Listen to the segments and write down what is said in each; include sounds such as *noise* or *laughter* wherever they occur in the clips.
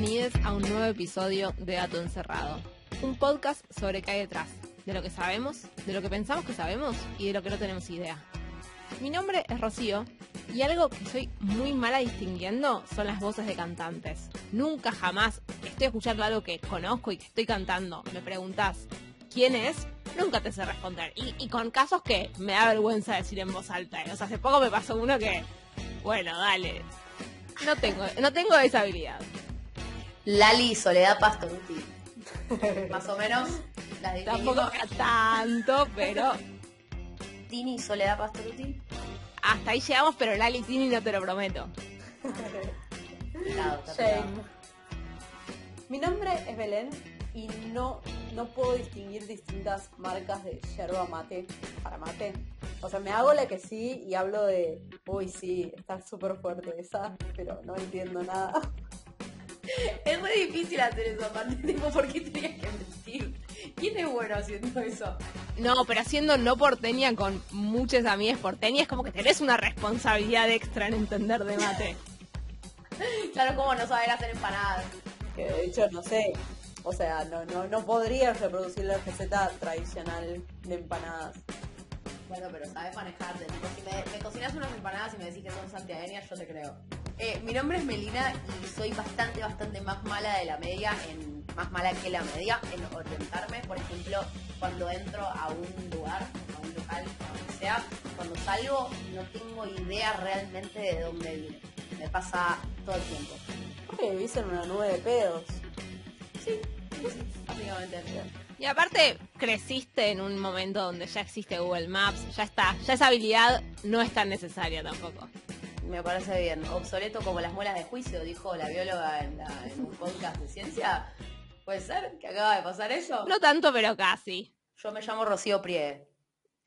Bienvenidos a un nuevo episodio de Dato Encerrado, un podcast sobre qué hay detrás, de lo que sabemos, de lo que pensamos que sabemos y de lo que no tenemos idea. Mi nombre es Rocío y algo que soy muy mala distinguiendo son las voces de cantantes. Nunca jamás estoy escuchando algo que conozco y que estoy cantando. Me preguntas quién es, nunca te sé responder. Y, con casos que me da vergüenza decir en voz alta. ¿eh? O sea, hace poco me pasó uno que, bueno, dale. No tengo, no tengo esa habilidad. Lali Soledad Pastoruti. *laughs* Más o menos. Tampoco tanto, pero. Tini Soledad Pastoruti. Hasta ahí llegamos, pero Lali Tini no te lo prometo. Mi nombre es Belén y no, no puedo distinguir distintas marcas de yerba mate para mate. O sea, me hago la que sí y hablo de, uy, sí, está súper fuerte esa, pero no entiendo nada. Es muy difícil hacer eso, aparte, *laughs* tipo, ¿por qué tenías que mentir? ¿Quién es bueno haciendo eso? No, pero haciendo no porteña con muchas amigas porteñas es como que tenés una responsabilidad extra en entender de mate. *laughs* claro, como no saber hacer empanadas. Que de hecho, no sé, o sea, no, no, no podrías reproducir la receta tradicional de empanadas. Bueno, pero sabes manejarte. si me, cocinas unas empanadas y me decís que son santiagueñas, yo te creo. Eh, mi nombre es Melina y soy bastante, bastante más mala de la media, en más mala que la media en orientarme. Por ejemplo, cuando entro a un lugar, a un local, a donde sea, cuando salgo no tengo idea realmente de dónde viene. Me pasa todo el tiempo. qué vivís en una nube de pedos. Sí, sí, básicamente. Y aparte, creciste en un momento donde ya existe Google Maps, ya está, ya esa habilidad no es tan necesaria tampoco. Me parece bien. Obsoleto como las muelas de juicio, dijo la bióloga en, un podcast de ciencia. ¿Puede ser que acaba de pasar eso? No tanto, pero casi. Yo me llamo Rocío Prie.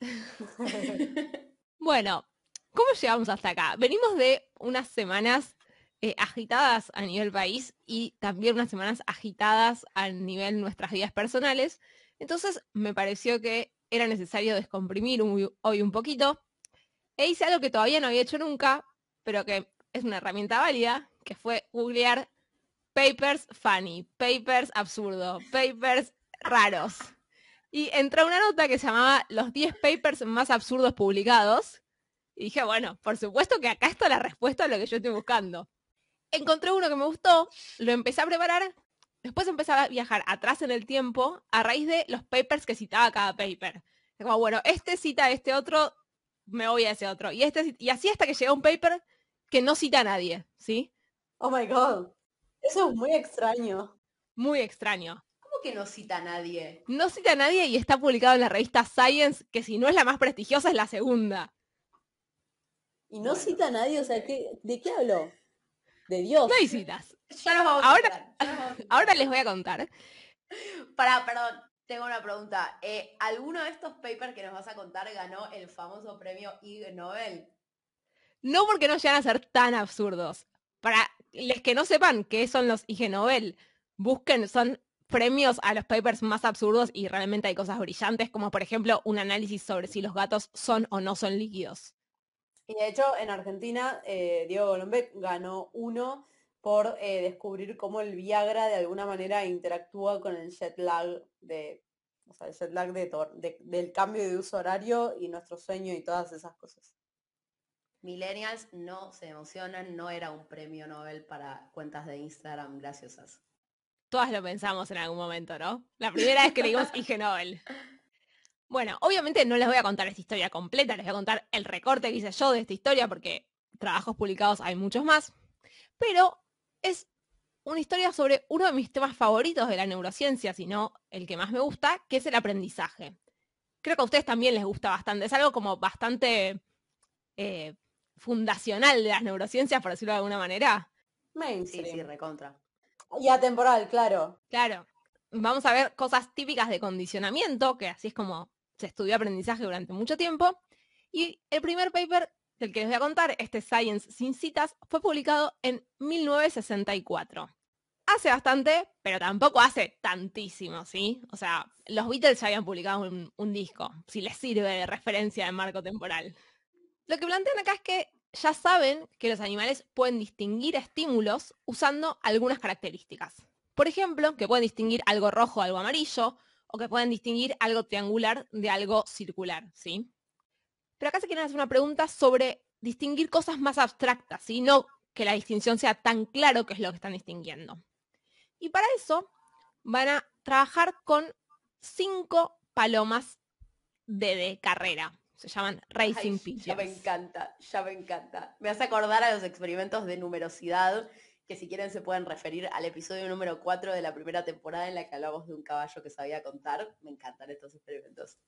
*laughs* bueno, ¿cómo llegamos hasta acá? Venimos de unas semanas eh, agitadas a nivel país y también unas semanas agitadas a nivel nuestras vidas personales. Entonces me pareció que era necesario descomprimir hoy un poquito. E hice algo que todavía no había hecho nunca, pero que es una herramienta válida, que fue googlear papers funny, papers absurdo, papers raros. Y entró una nota que se llamaba los 10 papers más absurdos publicados. Y dije, bueno, por supuesto que acá está la respuesta a lo que yo estoy buscando encontré uno que me gustó, lo empecé a preparar, después empecé a viajar atrás en el tiempo a raíz de los papers que citaba cada paper. Como, bueno, este cita a este otro, me voy a ese otro. Y, este, y así hasta que llega un paper que no cita a nadie, ¿sí? Oh my god. Eso es muy extraño. Muy extraño. ¿Cómo que no cita a nadie? No cita a nadie y está publicado en la revista Science, que si no es la más prestigiosa es la segunda. Y no cita a nadie, o sea, ¿de qué habló? de Dios. No hay citas. ahora, ahora les voy a contar. Para, perdón, tengo una pregunta. Eh, ¿Alguno de estos papers que nos vas a contar ganó el famoso premio Ig Nobel? No porque no llegan a ser tan absurdos. Para los que no sepan qué son los Ig Nobel, busquen, son premios a los papers más absurdos y realmente hay cosas brillantes, como por ejemplo un análisis sobre si los gatos son o no son líquidos. Y de hecho, en Argentina, eh, Diego Golombek ganó uno por eh, descubrir cómo el Viagra de alguna manera interactúa con el jet lag de, o sea, el jet lag de, del cambio de uso horario y nuestro sueño y todas esas cosas. Millennials no se emocionan, no era un premio Nobel para cuentas de Instagram graciosas. Todas lo pensamos en algún momento, ¿no? La primera vez que leímos IG Nobel. Bueno, obviamente no les voy a contar esta historia completa, les voy a contar el recorte que hice yo de esta historia porque trabajos publicados hay muchos más, pero es una historia sobre uno de mis temas favoritos de la neurociencia, si no el que más me gusta, que es el aprendizaje. Creo que a ustedes también les gusta bastante, es algo como bastante eh, fundacional de las neurociencias, por decirlo de alguna manera. Sí, sí, recontra. Y atemporal, claro. Claro. Vamos a ver cosas típicas de condicionamiento, que así es como se estudió aprendizaje durante mucho tiempo. Y el primer paper del que les voy a contar, este Science sin citas, fue publicado en 1964. Hace bastante, pero tampoco hace tantísimo, ¿sí? O sea, los Beatles ya habían publicado un, un disco, si les sirve de referencia de marco temporal. Lo que plantean acá es que ya saben que los animales pueden distinguir estímulos usando algunas características. Por ejemplo, que pueden distinguir algo rojo de algo amarillo, o que pueden distinguir algo triangular de algo circular, ¿sí? Pero acá se quieren hacer una pregunta sobre distinguir cosas más abstractas, ¿sí? No que la distinción sea tan claro que es lo que están distinguiendo. Y para eso van a trabajar con cinco palomas de, carrera. Se llaman Racing Pigeons. Ya me encanta, ya me encanta. Me hace acordar a los experimentos de numerosidad que si quieren se pueden referir al episodio número 4 de la primera temporada en la que hablamos de un caballo que sabía contar. Me encantan estos experimentos.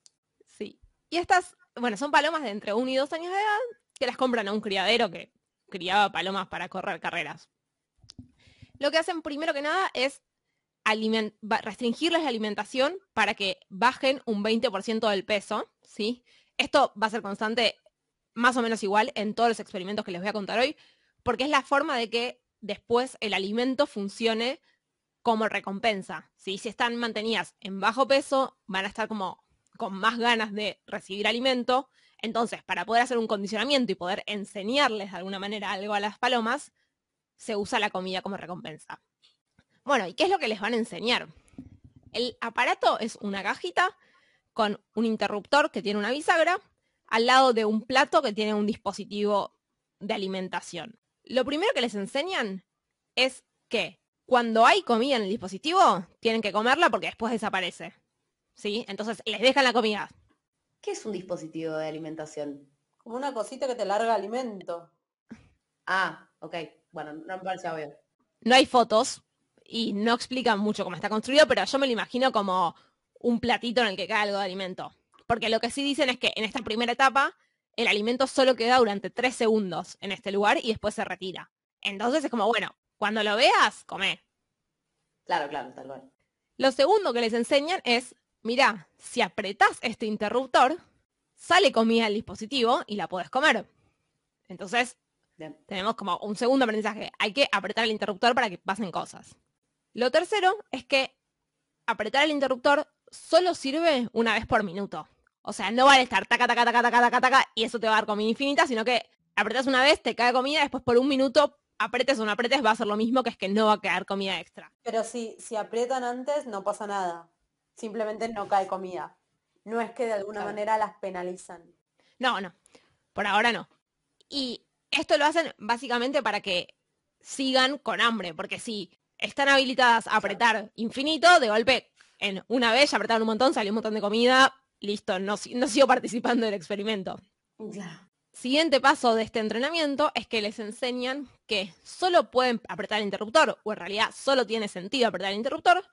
Sí. Y estas, bueno, son palomas de entre 1 y 2 años de edad que las compran a un criadero que criaba palomas para correr carreras. Lo que hacen primero que nada es restringirles la alimentación para que bajen un 20% del peso, ¿sí? Esto va a ser constante más o menos igual en todos los experimentos que les voy a contar hoy, porque es la forma de que después el alimento funcione como recompensa. Si están mantenidas en bajo peso, van a estar como con más ganas de recibir alimento. Entonces, para poder hacer un condicionamiento y poder enseñarles de alguna manera algo a las palomas, se usa la comida como recompensa. Bueno, ¿y qué es lo que les van a enseñar? El aparato es una cajita con un interruptor que tiene una bisagra al lado de un plato que tiene un dispositivo de alimentación. Lo primero que les enseñan es que cuando hay comida en el dispositivo, tienen que comerla porque después desaparece. ¿Sí? Entonces les dejan la comida. ¿Qué es un dispositivo de alimentación? Como una cosita que te larga alimento. Ah, ok. Bueno, no me parece obvio. No hay fotos y no explican mucho cómo está construido, pero yo me lo imagino como un platito en el que cae algo de alimento. Porque lo que sí dicen es que en esta primera etapa el alimento solo queda durante tres segundos en este lugar y después se retira. Entonces es como, bueno, cuando lo veas, come. Claro, claro, tal cual. Lo segundo que les enseñan es, mira, si apretas este interruptor, sale comida al dispositivo y la puedes comer. Entonces, tenemos como un segundo aprendizaje. Hay que apretar el interruptor para que pasen cosas. Lo tercero es que apretar el interruptor solo sirve una vez por minuto. O sea, no vale estar taca, taca, taca, taca, taca, taca, y eso te va a dar comida infinita, sino que apretas una vez, te cae comida, después por un minuto, apretes o no apretes, va a ser lo mismo, que es que no va a quedar comida extra. Pero si, si aprietan antes, no pasa nada. Simplemente no cae comida. No es que de alguna manera las penalizan. No, no. Por ahora no. Y esto lo hacen básicamente para que sigan con hambre, porque si están habilitadas a apretar infinito, de golpe, en una vez ya apretaron un montón, salió un montón de comida, listo, no, no sigo participando del experimento. Siguiente paso de este entrenamiento es que les enseñan que solo pueden apretar el interruptor, o en realidad solo tiene sentido apretar el interruptor,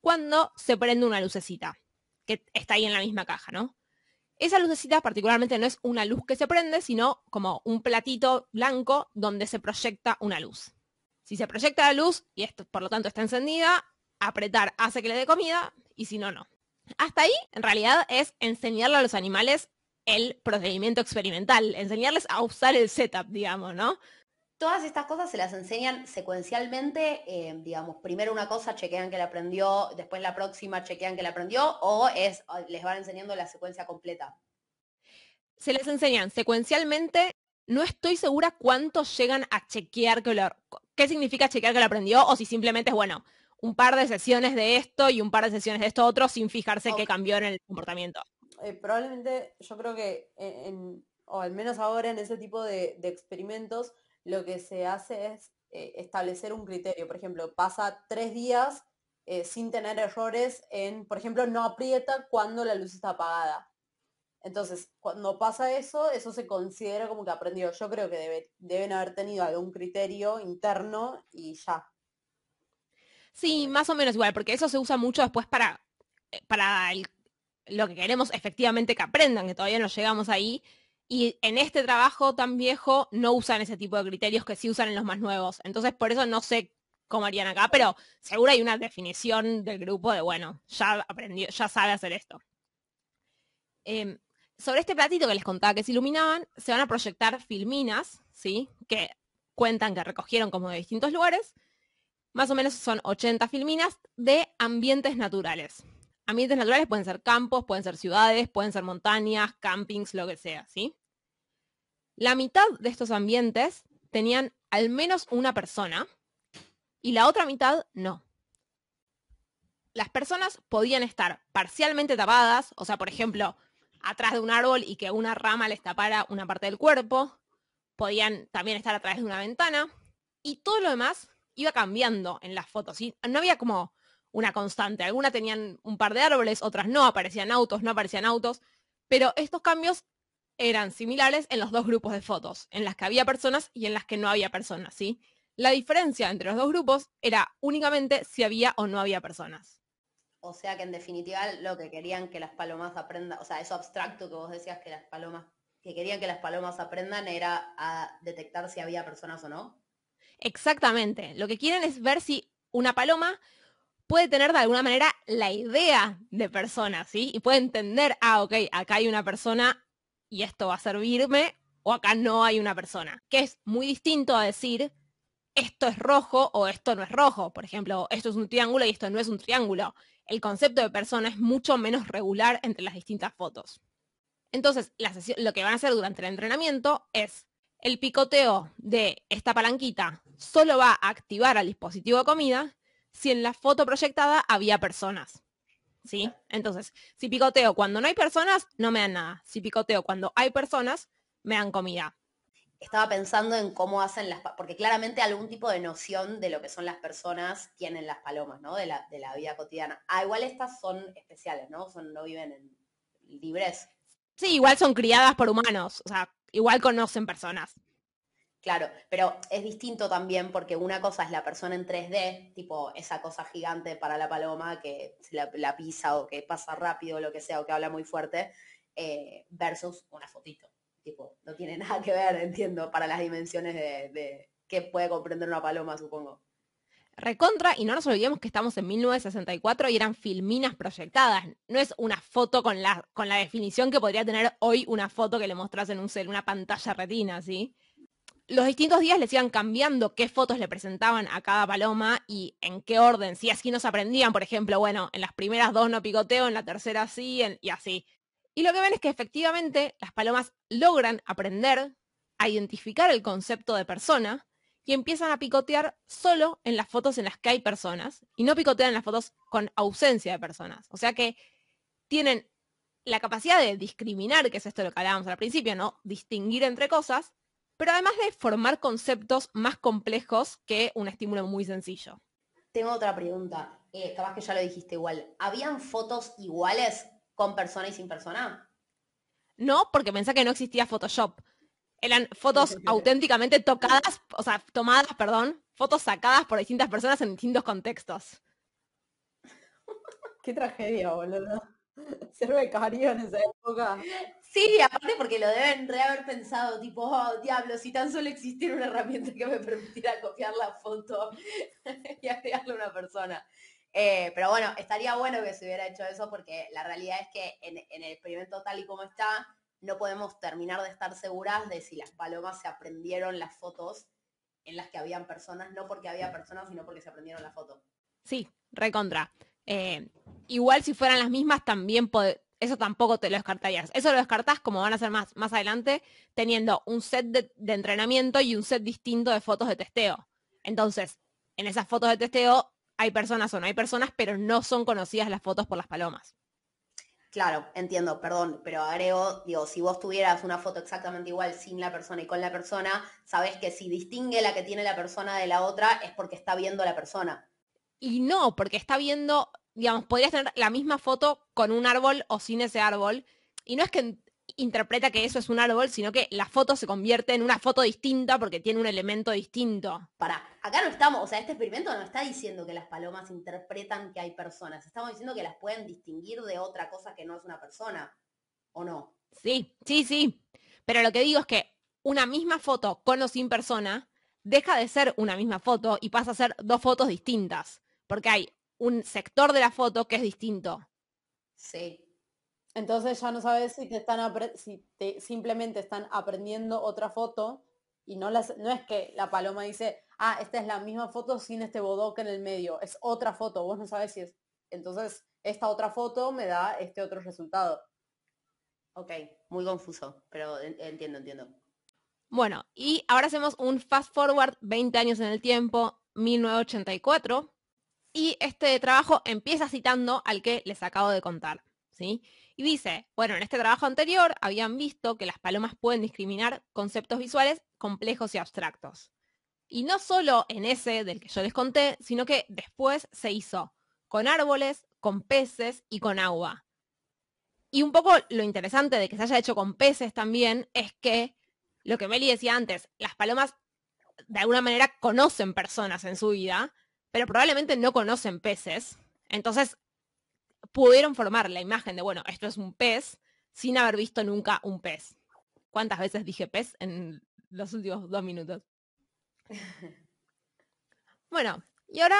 cuando se prende una lucecita, que está ahí en la misma caja, ¿no? Esa lucecita particularmente no es una luz que se prende, sino como un platito blanco donde se proyecta una luz. Si se proyecta la luz y esto por lo tanto está encendida, apretar hace que le dé comida y si no, no. Hasta ahí, en realidad, es enseñarle a los animales el procedimiento experimental, enseñarles a usar el setup, digamos, ¿no? Todas estas cosas se las enseñan secuencialmente, eh, digamos, primero una cosa chequean que la aprendió, después la próxima chequean que la aprendió, o es, les van enseñando la secuencia completa. Se les enseñan secuencialmente, no estoy segura cuántos llegan a chequear que lo, qué significa chequear que lo aprendió, o si simplemente es, bueno, un par de sesiones de esto y un par de sesiones de esto otro sin fijarse qué cambió en el comportamiento. Eh, probablemente yo creo que, en, o al menos ahora en ese tipo de, experimentos, lo que se hace es eh, establecer un criterio. Por ejemplo, pasa tres días eh, sin tener errores en, por ejemplo, no aprieta cuando la luz está apagada. Entonces, cuando pasa eso, eso se considera como que aprendió. Yo creo que deben haber tenido algún criterio interno y ya. Sí, más o menos igual, porque eso se usa mucho después para, eh, para lo que queremos efectivamente que aprendan, que todavía no llegamos ahí. Y en este trabajo tan viejo no usan ese tipo de criterios que sí usan en los más nuevos. Entonces, por eso no sé cómo harían acá, pero seguro hay una definición del grupo de, bueno, ya aprendió, ya sabe hacer esto. Em, sobre este platito que les contaba que se iluminaban, se van a proyectar filminas, ¿sí? Que cuentan que recogieron como de distintos lugares más o menos son 80 filminas de ambientes naturales. Ambientes naturales pueden ser campos, pueden ser ciudades, pueden ser montañas, campings, lo que sea, ¿sí? la mitad de estos ambientes tenían al menos una persona y la otra mitad no. Las personas podían estar parcialmente tapadas, o sea, por ejemplo, atrás de un árbol y que una rama les tapara una parte del cuerpo, podían también estar a través de una ventana, y todo lo demás iba cambiando en las fotos. ¿sí? No había como una constante. Algunas tenían un par de árboles, otras no, aparecían autos, no aparecían autos, pero estos cambios eran similares en los dos grupos de fotos, en las que había personas y en las que no había personas, ¿sí? La diferencia entre los dos grupos era únicamente si había o no había personas. O sea que en definitiva lo que querían que las palomas aprendan, o sea, eso abstracto que vos decías que las palomas, que querían que las palomas aprendan era a detectar si había personas o no. Exactamente. Lo que quieren es ver si una paloma puede tener de alguna manera la idea de personas, ¿sí? Y puede entender, ah, ok, acá hay una persona y esto va a servirme, o acá no hay una persona, que es muy distinto a decir, esto es rojo o esto no es rojo. Por ejemplo, esto es un triángulo y esto no es un triángulo. El concepto de persona es mucho menos regular entre las distintas fotos. Entonces, lo que van a hacer durante el entrenamiento es el picoteo de esta palanquita solo va a activar al dispositivo de comida si en la foto proyectada había personas. ¿Sí? Entonces, si picoteo cuando no hay personas, no me dan nada. Si picoteo cuando hay personas, me dan comida. Estaba pensando en cómo hacen las... Porque claramente algún tipo de noción de lo que son las personas tienen las palomas, ¿no? De la, de la vida cotidiana. Ah, igual estas son especiales, ¿no? Son, no viven en libres. Sí, igual son criadas por humanos. O sea, igual conocen personas. Claro, pero es distinto también porque una cosa es la persona en 3D, tipo esa cosa gigante para la paloma que la, pisa o que pasa rápido o lo que sea o que habla muy fuerte, eh, versus una fotito. Tipo, no tiene *laughs* nada que ver, entiendo, para las dimensiones de, de que puede comprender una paloma, supongo. Recontra, y no nos olvidemos que estamos en 1964 y eran filminas proyectadas. No es una foto con la, con la definición que podría tener hoy una foto que le mostras en un cel, una pantalla retina, ¿sí? Los distintos días les iban cambiando qué fotos le presentaban a cada paloma y en qué orden. Si así nos aprendían, por ejemplo, bueno, en las primeras dos no picoteo, en la tercera sí, y así. Y lo que ven es que efectivamente las palomas logran aprender a identificar el concepto de persona y empiezan a picotear solo en las fotos en las que hay personas y no picotean en las fotos con ausencia de personas. O sea que tienen la capacidad de discriminar, que es esto lo que hablábamos al principio, ¿no? Distinguir entre cosas, pero además de formar conceptos más complejos que un estímulo muy sencillo. Tengo otra pregunta, eh, capaz que ya lo dijiste igual. ¿Habían fotos iguales con persona y sin persona? No, porque pensé que no existía Photoshop. Eran fotos auténticamente tocadas, o sea, tomadas, perdón, fotos sacadas por distintas personas en distintos contextos. *laughs* Qué tragedia, boludo. *laughs* Ser becario en esa época. Sí, aparte porque lo deben de haber pensado, tipo, oh, diablo, si tan solo existiera una herramienta que me permitiera copiar la foto *laughs* y agregarle a una persona. Eh, pero bueno, estaría bueno que se hubiera hecho eso porque la realidad es que en, el experimento tal y como está, no podemos terminar de estar seguras de si las palomas se aprendieron las fotos en las que habían personas, no porque había personas, sino porque se aprendieron la foto. Sí, recontra. Eh, igual si fueran las mismas, también eso tampoco te lo descartarías. Eso lo descartás como van a ser más, más adelante, teniendo un set de, entrenamiento y un set distinto de fotos de testeo. Entonces, en esas fotos de testeo hay personas o no hay personas, pero no son conocidas las fotos por las palomas. Claro, entiendo, perdón, pero agrego, digo, si vos tuvieras una foto exactamente igual sin la persona y con la persona, sabes que si distingue la que tiene la persona de la otra es porque está viendo la persona. Y no, porque está viendo digamos, podrías tener la misma foto con un árbol o sin ese árbol. Y no es que interpreta que eso es un árbol, sino que la foto se convierte en una foto distinta porque tiene un elemento distinto. Para, acá no estamos, o sea, este experimento no está diciendo que las palomas interpretan que hay personas, estamos diciendo que las pueden distinguir de otra cosa que no es una persona, ¿o no? Sí, sí, sí. Pero lo que digo es que una misma foto con o sin persona deja de ser una misma foto y pasa a ser dos fotos distintas. Porque hay un sector de la foto que es distinto. Sí. Entonces ya no sabes si te están si te simplemente están aprendiendo otra foto y no las no es que la paloma dice, "Ah, esta es la misma foto sin este bodoque en el medio, es otra foto." Vos no sabes si es entonces esta otra foto me da este otro resultado. Ok, muy confuso, pero entiendo, entiendo. Bueno, y ahora hacemos un fast forward 20 años en el tiempo, 1984, y este trabajo empieza citando al que les acabo de contar, ¿sí? Y dice, bueno, en este trabajo anterior habían visto que las palomas pueden discriminar conceptos visuales complejos y abstractos. Y no solo en ese del que yo les conté, sino que después se hizo con árboles, con peces y con agua. Y un poco lo interesante de que se haya hecho con peces también es que lo que Meli decía antes, las palomas de alguna manera conocen personas en su vida, pero probablemente no conocen peces. Entonces, pudieron formar la imagen de, bueno, esto es un pez, sin haber visto nunca un pez. ¿Cuántas veces dije pez en los últimos dos minutos? *laughs* Bueno, y ahora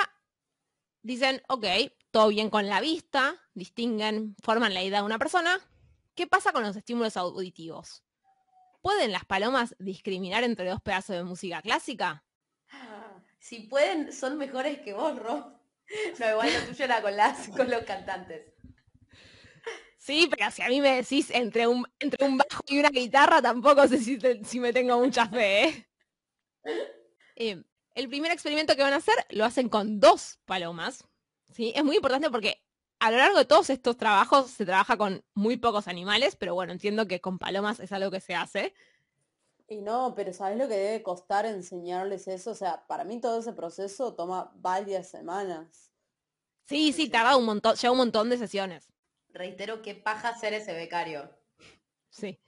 dicen, ok, todo bien con la vista, distinguen, forman la idea de una persona. ¿Qué pasa con los estímulos auditivos? ¿Pueden las palomas discriminar entre dos pedazos de música clásica? Si pueden, son mejores que vos, Rob. No, igual lo tuyo era con, las, con los cantantes. Sí, pero si a mí me decís entre un, entre un bajo y una guitarra, tampoco sé si, si me tengo mucha fe. ¿eh? Eh, el primer experimento que van a hacer lo hacen con dos palomas. ¿sí? Es muy importante porque a lo largo de todos estos trabajos se trabaja con muy pocos animales, pero bueno, entiendo que con palomas es algo que se hace. Y no, pero ¿sabes lo que debe costar enseñarles eso? O sea, para mí todo ese proceso toma varias semanas. Sí, sí, tarda un montón, lleva un montón de sesiones. Reitero qué paja ser ese becario. Sí.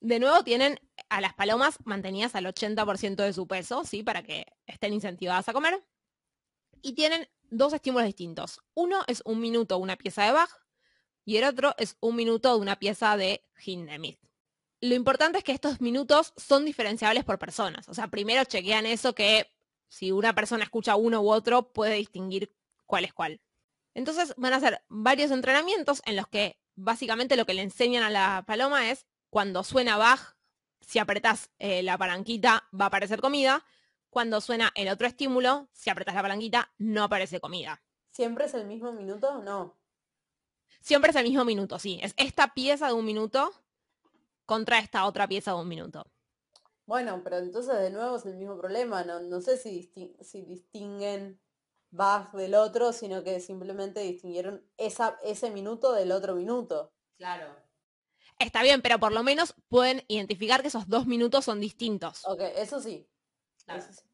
De nuevo tienen a las palomas mantenidas al 80% de su peso, ¿sí? Para que estén incentivadas a comer. Y tienen dos estímulos distintos. Uno es un minuto una pieza de Bach y el otro es un minuto de una pieza de Hindemith lo importante es que estos minutos son diferenciables por personas. O sea, primero chequean eso que si una persona escucha uno u otro, puede distinguir cuál es cuál. Entonces van a hacer varios entrenamientos en los que básicamente lo que le enseñan a la paloma es cuando suena Bach, si apretas eh, la palanquita va a aparecer comida. Cuando suena el otro estímulo, si apretas la palanquita no aparece comida. ¿Siempre es el mismo minuto o no? Siempre es el mismo minuto, sí. Es esta pieza de un minuto contra esta otra pieza de un minuto. Bueno, pero entonces de nuevo es el mismo problema. No, no sé si, si distinguen Bach del otro, sino que simplemente distinguieron esa, ese minuto del otro minuto. Claro. Está bien, pero por lo menos pueden identificar que esos dos minutos son distintos. Ok, eso sí.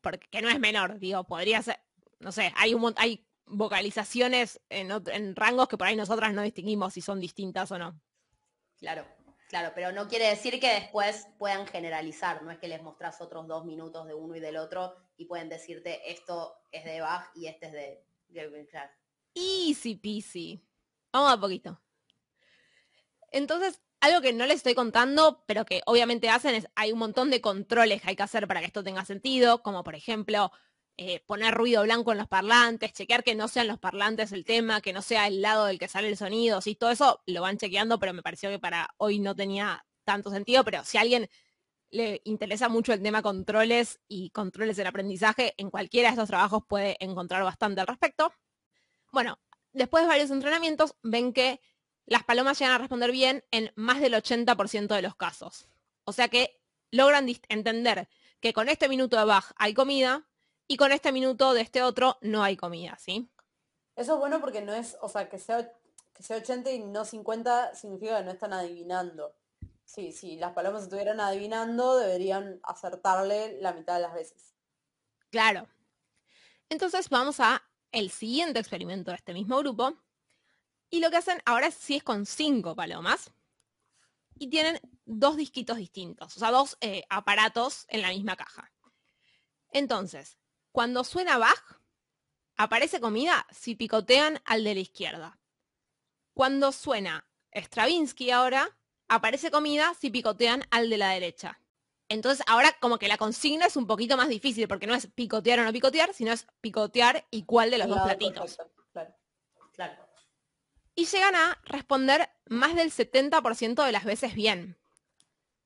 Porque no es menor, digo, podría ser, no sé, hay un hay vocalizaciones en, en rangos que por ahí nosotras no distinguimos si son distintas o no. Claro. Claro, pero no quiere decir que después puedan generalizar, no es que les mostrás otros dos minutos de uno y del otro y pueden decirte esto es de Bach y este es de Clark. Easy peasy. Vamos a poquito. Entonces, algo que no les estoy contando, pero que obviamente hacen es, hay un montón de controles que hay que hacer para que esto tenga sentido, como por ejemplo, eh, poner ruido blanco en los parlantes, chequear que no sean los parlantes el tema, que no sea el lado del que sale el sonido, sí, todo eso lo van chequeando, pero me pareció que para hoy no tenía tanto sentido, pero si a alguien le interesa mucho el tema controles y controles del aprendizaje, en cualquiera de estos trabajos puede encontrar bastante al respecto. Bueno, después de varios entrenamientos, ven que las palomas llegan a responder bien en más del 80% de los casos. O sea que logran entender que con este minuto de Bach hay comida, y con este minuto de este otro no hay comida, ¿sí? Eso es bueno porque no es, o sea, que sea, que sea 80 y no 50 significa que no están adivinando. Sí, si las palomas estuvieran adivinando, deberían acertarle la mitad de las veces. Claro. Entonces vamos a el siguiente experimento de este mismo grupo. Y lo que hacen ahora sí es con cinco palomas. Y tienen dos disquitos distintos, o sea, dos eh, aparatos en la misma caja. Entonces, cuando suena Bach, aparece comida si picotean al de la izquierda. Cuando suena Stravinsky ahora, aparece comida si picotean al de la derecha. Entonces ahora como que la consigna es un poquito más difícil porque no es picotear o no picotear, sino es picotear y cuál de los dos platitos. Claro, Y llegan a responder más del 70% de las veces bien.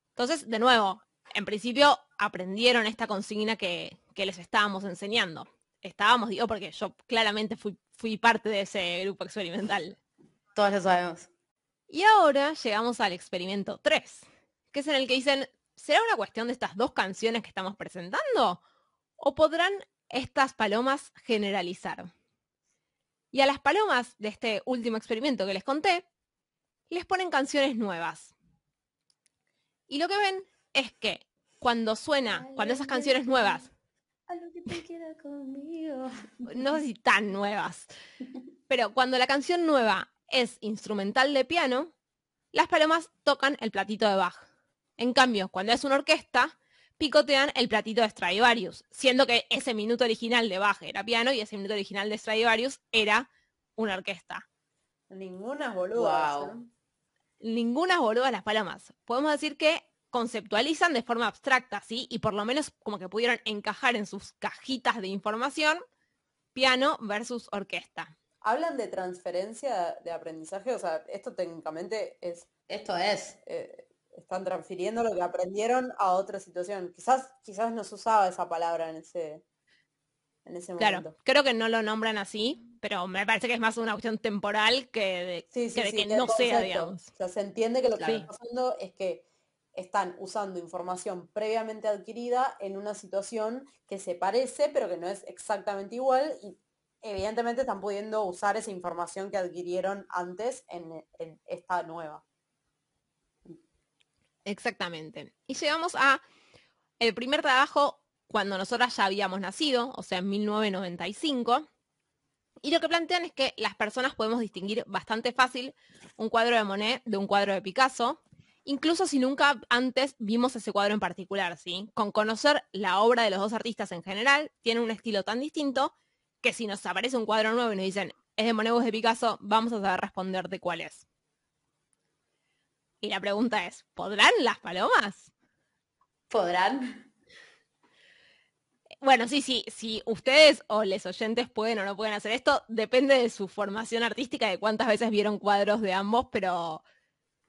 Entonces, de nuevo, en principio aprendieron esta consigna que, que les estábamos enseñando. Estábamos, digo, porque yo claramente fui, fui parte de ese grupo experimental. Todos lo sabemos. Y ahora llegamos al experimento 3, que es en el que dicen, ¿será una cuestión de estas dos canciones que estamos presentando? ¿O podrán estas palomas generalizar? Y a las palomas de este último experimento que les conté, les ponen canciones nuevas. Y lo que ven es que cuando suena, cuando esas canciones nuevas, no sé si tan nuevas, pero cuando la canción nueva es instrumental de piano, las palomas tocan el platito de Bach. En cambio, cuando es una orquesta, picotean el platito de Stradivarius, siendo que ese minuto original de Bach era piano y ese minuto original de Stradivarius era una orquesta. Ninguna boluda. Ninguna boluda las palomas. Podemos decir que conceptualizan de forma abstracta, ¿sí? Y por lo menos como que pudieron encajar en sus cajitas de información piano versus orquesta. ¿Hablan de transferencia de aprendizaje? O sea, esto técnicamente es... Esto es. Eh, están transfiriendo lo que aprendieron a otra situación. Quizás, quizás no se usaba esa palabra en ese, en ese momento. Claro, creo que no lo nombran así, pero me parece que es más una cuestión temporal que de, que, no sea, digamos. O sea, se entiende que lo que está pasando es que están usando información previamente adquirida en una situación que se parece, pero que no es exactamente igual y evidentemente están pudiendo usar esa información que adquirieron antes en, esta nueva. Exactamente. Y llegamos a el primer trabajo cuando nosotras ya habíamos nacido, o sea, en 1995. Y lo que plantean es que las personas podemos distinguir bastante fácil un cuadro de Monet de un cuadro de Picasso, incluso si nunca antes vimos ese cuadro en particular, ¿sí? Con conocer la obra de los dos artistas en general, tienen un estilo tan distinto que si nos aparece un cuadro nuevo y nos dicen, es de Monet de Picasso, vamos a saber responder de cuál es. Y la pregunta es, ¿podrán las palomas? ¿Podrán? Bueno, sí, sí, si ustedes o les oyentes pueden o no pueden hacer esto, depende de su formación artística, de cuántas veces vieron cuadros de ambos, pero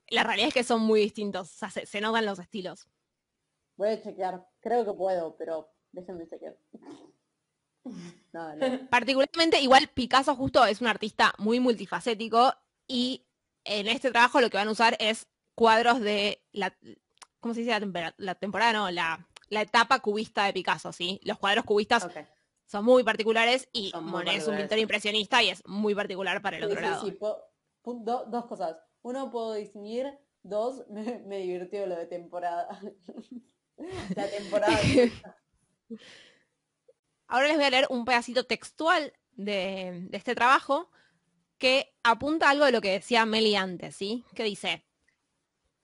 la realidad es que son muy distintos, o sea, se, notan los estilos. Voy a chequear, creo que puedo, pero déjenme chequear. *laughs* Particularmente, igual Picasso justo es un artista muy multifacético y en este trabajo lo que van a usar es cuadros de la, ¿cómo se dice la, temporada? No, la, etapa cubista de Picasso, ¿sí? Los cuadros cubistas son muy particulares y Monet es un pintor impresionista y es muy particular para el otro lado. Sí, dos cosas. Uno, puedo distinguir. Dos, *laughs* me, divirtió lo de temporada. *laughs* la temporada. *laughs* Ahora les voy a leer un pedacito textual de, este trabajo que apunta algo de lo que decía Meli antes, ¿sí? Que dice,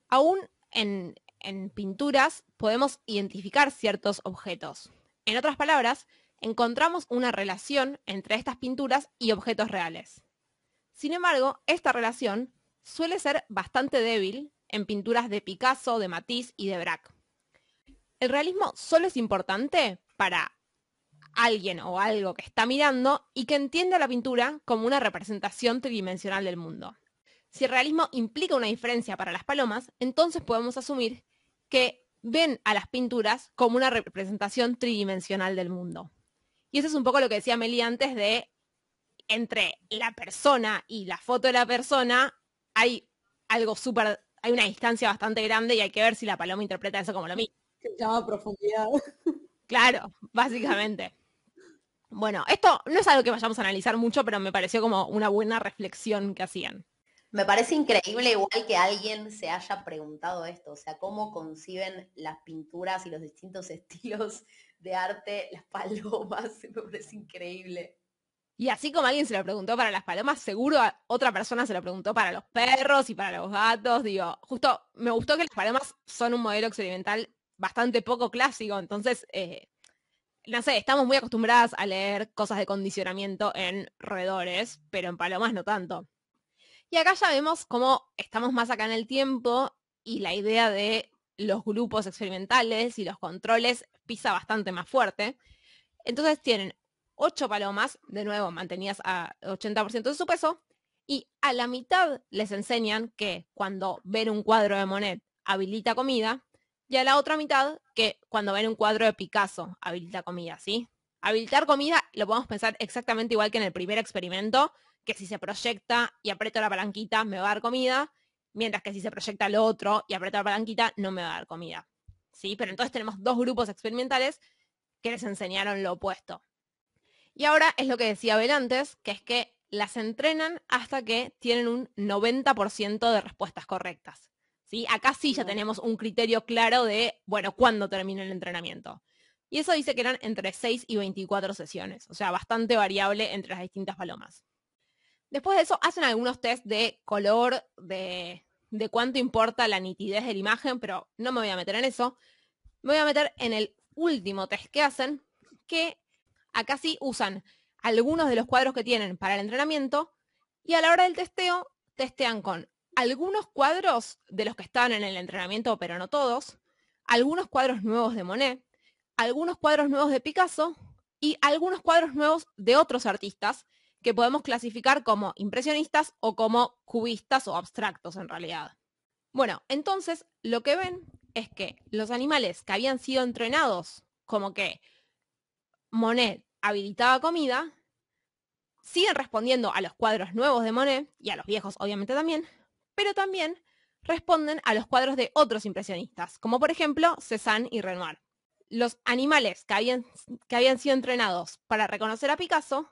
aún en, en pinturas podemos identificar ciertos objetos. En otras palabras, encontramos una relación entre estas pinturas y objetos reales. Sin embargo, esta relación suele ser bastante débil en pinturas de Picasso, de Matisse y de Braque. El realismo solo es importante para alguien o algo que está mirando y que entiende la pintura como una representación tridimensional del mundo. Si el realismo implica una diferencia para las palomas, entonces podemos asumir que ven a las pinturas como una representación tridimensional del mundo. Y eso es un poco lo que decía Meli antes de entre la persona y la foto de la persona hay algo súper, hay una distancia bastante grande y hay que ver si la paloma interpreta eso como lo mismo. Se llama profundidad. Claro, básicamente. Bueno, esto no es algo que vayamos a analizar mucho, pero me pareció como una buena reflexión que hacían. Me parece increíble igual que alguien se haya preguntado esto, o sea, cómo conciben las pinturas y los distintos *laughs* estilos de arte las palomas, *laughs* me parece increíble. Y así como alguien se lo preguntó para las palomas, seguro otra persona se lo preguntó para los perros y para los gatos. Digo, justo me gustó que las palomas son un modelo experimental bastante poco clásico, entonces eh, no sé, estamos muy acostumbradas a leer cosas de condicionamiento en roedores, pero en palomas no tanto. Y acá ya vemos cómo estamos más acá en el tiempo y la idea de los grupos experimentales y los controles pisa bastante más fuerte. Entonces tienen ocho palomas, de nuevo mantenidas a 80% de su peso, y a la mitad les enseñan que cuando ven un cuadro de Monet habilita comida, y a la otra mitad que cuando ven un cuadro de Picasso habilita comida, ¿sí? Habilitar comida lo podemos pensar exactamente igual que en el primer experimento, que si se proyecta y aprieto la palanquita me va a dar comida, mientras que si se proyecta lo otro y aprieto la palanquita no me va a dar comida. ¿sí? Pero entonces tenemos dos grupos experimentales que les enseñaron lo opuesto. Y ahora es lo que decía Abel antes, que es que las entrenan hasta que tienen un 90% de respuestas correctas. ¿sí? Acá sí ya tenemos un criterio claro de, bueno, cuándo termina el entrenamiento. Y eso dice que eran entre 6 y 24 sesiones, o sea, bastante variable entre las distintas palomas. Después de eso hacen algunos test de color, de, de cuánto importa la nitidez de la imagen, pero no me voy a meter en eso. Me voy a meter en el último test que hacen, que acá sí usan algunos de los cuadros que tienen para el entrenamiento y a la hora del testeo testean con algunos cuadros de los que estaban en el entrenamiento, pero no todos, algunos cuadros nuevos de Monet, algunos cuadros nuevos de Picasso y algunos cuadros nuevos de otros artistas que podemos clasificar como impresionistas o como cubistas o abstractos en realidad. Bueno, entonces lo que ven es que los animales que habían sido entrenados como que Monet habilitaba comida, siguen respondiendo a los cuadros nuevos de Monet y a los viejos obviamente también, pero también responden a los cuadros de otros impresionistas, como por ejemplo Cézanne y Renoir. Los animales que habían, que habían sido entrenados para reconocer a Picasso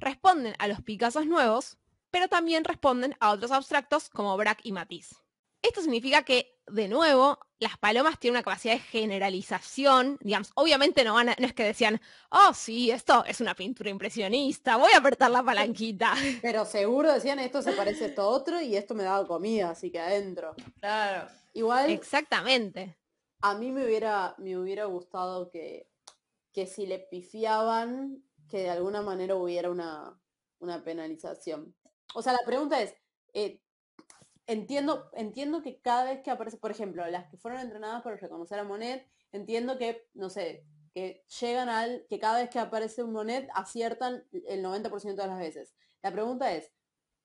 responden a los Picassos nuevos, pero también responden a otros abstractos como Braque y Matisse. Esto significa que, de nuevo, las palomas tienen una capacidad de generalización, digamos, obviamente no, van no es que decían, oh sí, esto es una pintura impresionista, voy a apretar la palanquita. *laughs* Pero seguro decían, esto se parece a esto otro y esto me daba comida, así que adentro. Claro. Igual, Exactamente. a mí me hubiera, me hubiera gustado que, que si le pifiaban, que de alguna manera hubiera una, una penalización. O sea, la pregunta es, eh, entiendo, entiendo que cada vez que aparece, por ejemplo, las que fueron entrenadas para reconocer a Monet, entiendo que, no sé, que llegan al, que cada vez que aparece un Monet aciertan el 90% de las veces. La pregunta es,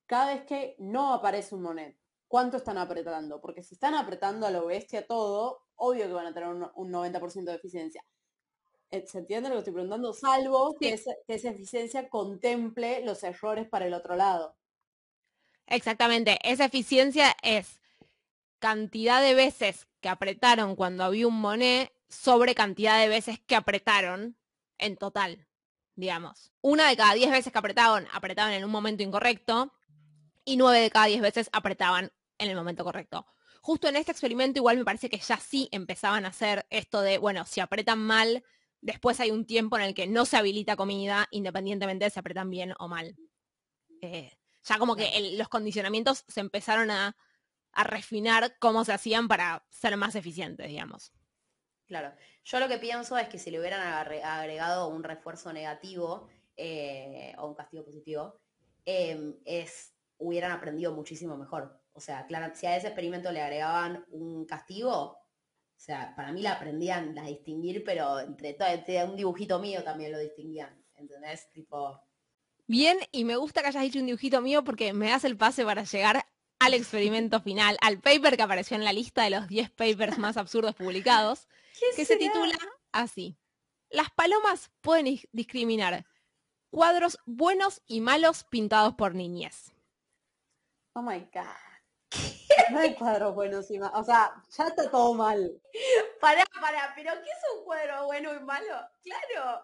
cada vez que no aparece un Monet, ¿cuánto están apretando? Porque si están apretando a lo bestia todo, obvio que van a tener un, un 90% de eficiencia. Eh, ¿Se entiende lo que estoy preguntando? Salvo que, esa, que esa eficiencia contemple los errores para el otro lado. Exactamente. Esa eficiencia es cantidad de veces que apretaron cuando había un Monet sobre cantidad de veces que apretaron en total, digamos. Una de cada diez veces que apretaban, apretaban en un momento incorrecto y nueve de cada diez veces apretaban en el momento correcto. Justo en este experimento igual me parece que ya sí empezaban a hacer esto de, bueno, si apretan mal, después hay un tiempo en el que no se habilita comida independientemente de si apretan bien o mal. Eh, ya como que el- los condicionamientos se empezaron a, a refinar cómo se hacían para ser más eficientes, digamos. Claro. Yo lo que pienso es que si le hubieran agregado un refuerzo negativo eh, o un castigo positivo, em, es, hubieran aprendido muchísimo mejor. O sea, claro, si a ese experimento le agregaban un castigo, o sea, para mí la aprendían a distinguir, pero entre, todo, entre un dibujito mío también lo distinguían. ¿Entendés? Tipo, Bien, y me gusta que hayas dicho un dibujito mío porque me das el pase para llegar al experimento final, al paper que apareció en la lista de los 10 papers más absurdos publicados, *laughs* que se titula así. Las palomas pueden dis- discriminar cuadros buenos y malos pintados por niñez. Oh my god. No hay cuadros buenos y malos. O sea, ya está todo mal. *laughs* Pará, pará, pero ¿qué es un cuadro bueno y malo? Claro,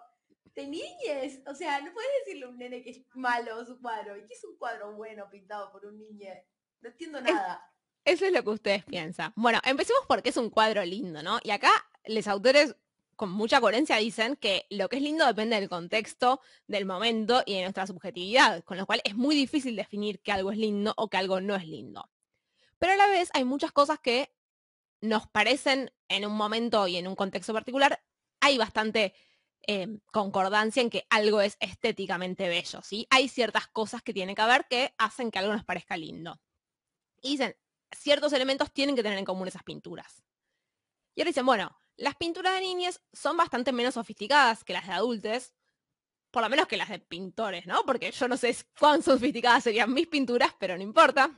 de niñez. O sea, no puedes decirle a un nene que es malo su cuadro. ¿Y qué es un cuadro bueno pintado por un niño? No entiendo nada. Eso es lo que ustedes piensan. Bueno, empecemos porque es un cuadro lindo, ¿no? Y acá los autores con mucha coherencia dicen que lo que es lindo depende del contexto, del momento y de nuestra subjetividad, con lo cual es muy difícil definir que algo es lindo o que algo no es lindo. Pero a la vez hay muchas cosas que nos parecen en un momento y en un contexto particular, hay bastante eh, concordancia en que algo es estéticamente bello, ¿sí? Hay ciertas cosas que tiene que haber que hacen que algo nos parezca lindo. Y dicen, ciertos elementos tienen que tener en común esas pinturas. Y ahora dicen, bueno, las pinturas de niñas son bastante menos sofisticadas que las de adultos, por lo menos que las de pintores, ¿no? Porque yo no sé cuán sofisticadas serían mis pinturas, pero no importa.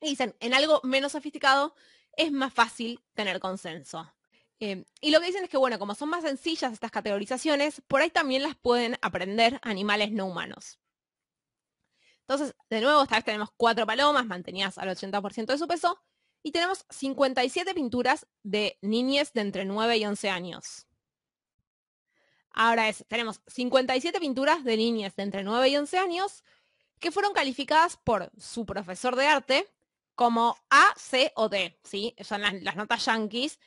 Y dicen, en algo menos sofisticado es más fácil tener consenso. Eh, y lo que dicen es que, bueno, como son más sencillas estas categorizaciones, por ahí también las pueden aprender animales no humanos. Entonces, de nuevo, esta vez tenemos cuatro palomas mantenidas al 80% de su peso Y tenemos 57 pinturas de niñes de entre 9 y 11 años. Ahora es, tenemos 57 pinturas de niñas de entre 9 y 11 años que fueron calificadas por su profesor de arte como A, C o D, ¿sí? Son las, las notas yankees.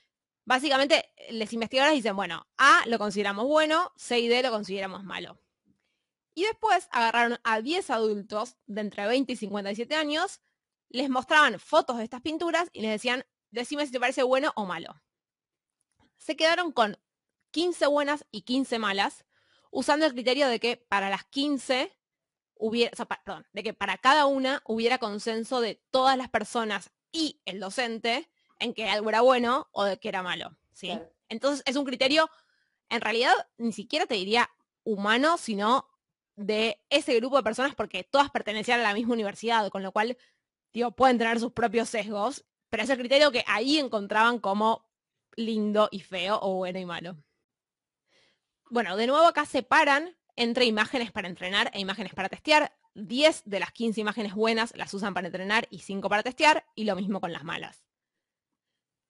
Básicamente, les investigadores dicen, bueno, A lo consideramos bueno, C y D lo consideramos malo. Y después agarraron a 10 adultos de entre 20 y 57 años, les mostraban fotos de estas pinturas y les decían, decime si te parece bueno o malo. Se quedaron con 15 buenas y 15 malas, usando el criterio de que para las 15 hubiera, o sea, perdón, de que para cada una hubiera consenso de todas las personas y el docente en que algo era bueno o de que era malo, ¿sí? Claro. Entonces es un criterio, en realidad, ni siquiera te diría humano, sino de ese grupo de personas porque todas pertenecían a la misma universidad, con lo cual, digo, pueden tener sus propios sesgos, pero es el criterio que ahí encontraban como lindo y feo o bueno y malo. Bueno, de nuevo acá separan entre imágenes para entrenar e imágenes para testear. 10 de las 15 imágenes buenas las usan para entrenar y 5 para testear, y lo mismo con las malas.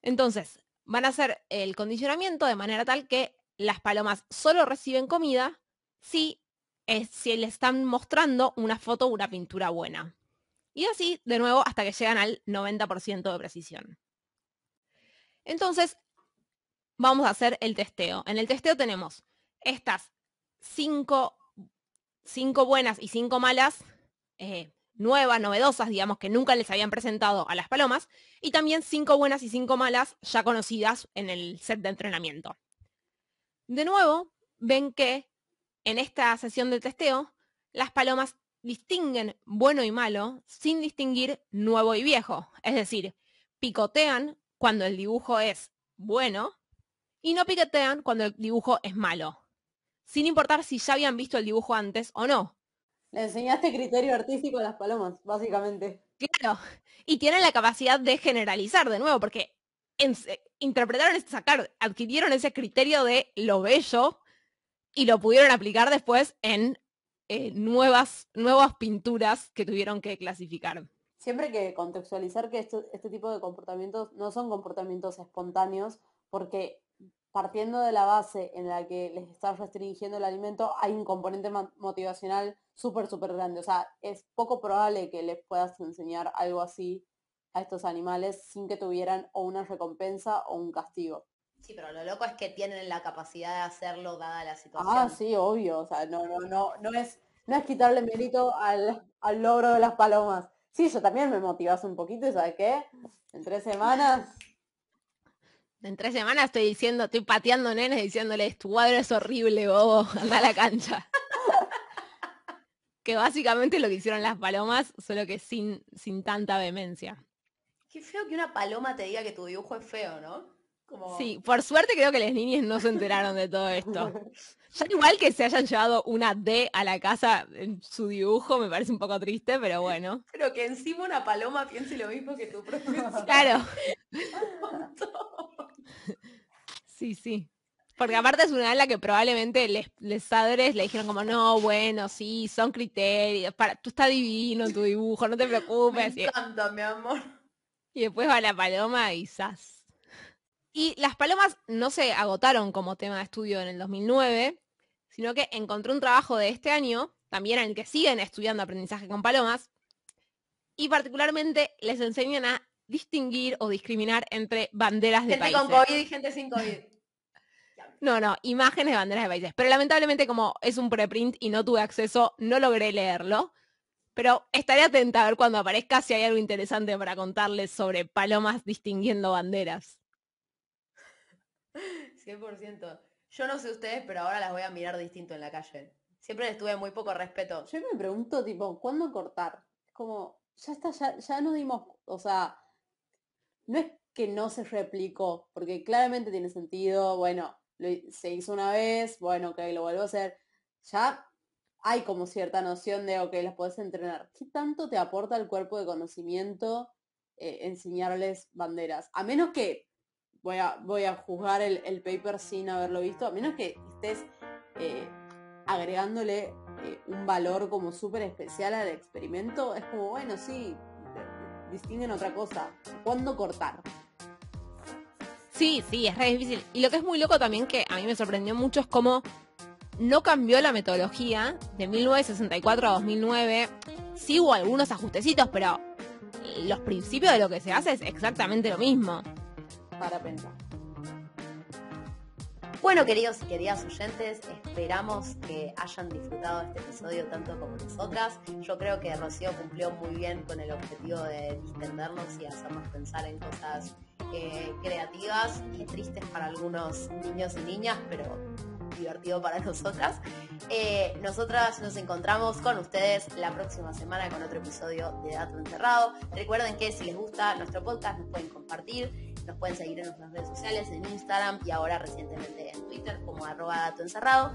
Entonces, van a hacer el condicionamiento de manera tal que las palomas solo reciben comida si, es, si le están mostrando una foto o una pintura buena. Y así, de nuevo, hasta que llegan al 90% de precisión. Entonces, vamos a hacer el testeo. En el testeo tenemos estas cinco, cinco buenas y cinco malas, eh, nuevas, novedosas, digamos, que nunca les habían presentado a las palomas, y también cinco buenas y cinco malas ya conocidas en el set de entrenamiento. De nuevo, ven que en esta sesión de testeo, las palomas distinguen bueno y malo sin distinguir nuevo y viejo. Es decir, picotean cuando el dibujo es bueno y no picotean cuando el dibujo es malo, sin importar si ya habían visto el dibujo antes o no. Le enseñaste criterio artístico a las palomas, básicamente. Claro, y tienen la capacidad de generalizar de nuevo, porque en- interpretaron, sacar, adquirieron ese criterio de lo bello y lo pudieron aplicar después en eh, nuevas, nuevas pinturas que tuvieron que clasificar. Siempre hay que contextualizar que esto- este tipo de comportamientos no son comportamientos espontáneos, porque partiendo de la base en la que les estás restringiendo el alimento, hay un componente motivacional súper, súper grande. O sea, es poco probable que les puedas enseñar algo así a estos animales sin que tuvieran o una recompensa o un castigo. Sí, pero lo loco es que tienen la capacidad de hacerlo dada la situación. Ah, sí, obvio. O sea, no, no, no, no es, no es quitarle mérito al, al logro de las palomas. Sí, yo también me motivas un poquito y ¿sabes qué? En tres semanas En tres semanas estoy diciendo, estoy pateando nenes diciéndoles, tu cuadro es horrible, bobo, *laughs* anda a la cancha. *laughs* que básicamente lo que hicieron las palomas, solo que sin, sin tanta vehemencia. Qué feo que una paloma te diga que tu dibujo es feo, ¿no? Como... Sí, por suerte creo que las niñas no se enteraron de todo esto. *laughs* Ya igual que se hayan llevado una D a la casa en su dibujo, me parece un poco triste, pero bueno. Pero que encima una paloma piense lo mismo que tu profesor. *laughs* Claro. *laughs* Sí, sí. Porque aparte es una ala que probablemente les, les padres le dijeron como, no, bueno, sí, son criterios, para, tú estás divino tu dibujo, no te Me preocupes. Y, encanta, mi amor. y después va la paloma y ¡zas! Y las palomas no se agotaron como tema de estudio en el 2009, sino que encontré un trabajo de este año, también en el que siguen estudiando aprendizaje con palomas, y particularmente les enseñan a distinguir o discriminar entre banderas de Gente países. con COVID y gente sin COVID. *laughs* No, no, imágenes de banderas de países. Pero lamentablemente como es un preprint y no tuve acceso, no logré leerlo. Pero estaré atenta a ver cuando aparezca si hay algo interesante para contarles sobre palomas distinguiendo banderas. 100%. Yo no sé ustedes, pero ahora las voy a mirar distinto en la calle. Siempre les tuve muy poco respeto. Yo me pregunto, tipo, ¿cuándo cortar? Como, ya está, ya, ya nos dimos, o sea, no es que no se replicó, porque claramente tiene sentido, bueno, se hizo una vez, bueno, ok, lo vuelvo a hacer. Ya hay como cierta noción de, ok, las puedes entrenar. ¿Qué tanto te aporta el cuerpo de conocimiento eh, enseñarles banderas? A menos que, voy a, voy a juzgar el, el paper sin haberlo visto, a menos que estés eh, agregándole eh, un valor como súper especial al experimento, es como, bueno, sí, distinguen otra cosa. ¿Cuándo cortar? Sí, sí, es re difícil. Y lo que es muy loco también que a mí me sorprendió mucho es cómo no cambió la metodología de 1964 a 2009. Sí hubo algunos ajustecitos, pero los principios de lo que se hace es exactamente lo mismo. Para pensar. Bueno, queridos y queridas oyentes, esperamos que hayan disfrutado este episodio tanto como nosotras. Yo creo que Rocío cumplió muy bien con el objetivo de distendernos y hacernos pensar en cosas eh, creativas y tristes para algunos niños y niñas, pero divertido para *laughs* nosotras. Eh, nosotras nos encontramos con ustedes la próxima semana con otro episodio de Dato Encerrado. Recuerden que si les gusta nuestro podcast nos pueden compartir, nos pueden seguir en nuestras redes sociales, en Instagram y ahora recientemente en Twitter como arroba Dato Encerrado.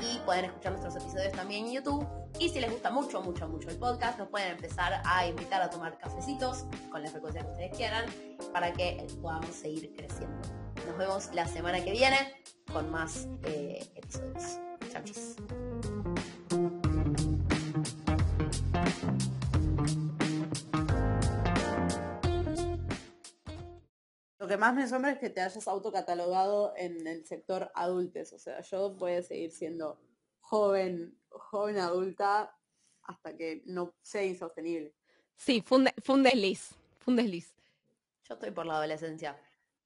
Y pueden escuchar nuestros episodios también en YouTube. Y si les gusta mucho, mucho, mucho el podcast, nos pueden empezar a invitar a tomar cafecitos con la frecuencia que ustedes quieran para que podamos seguir creciendo. Nos vemos la semana que viene con más eh, episodios. Chau, chis. Que más me asombra es que te hayas autocatalogado en el sector adultes. O sea, yo voy a seguir siendo joven, joven adulta hasta que no sea insostenible. Sí, fue un, de- fue un desliz. Fue un desliz. Yo estoy por la adolescencia.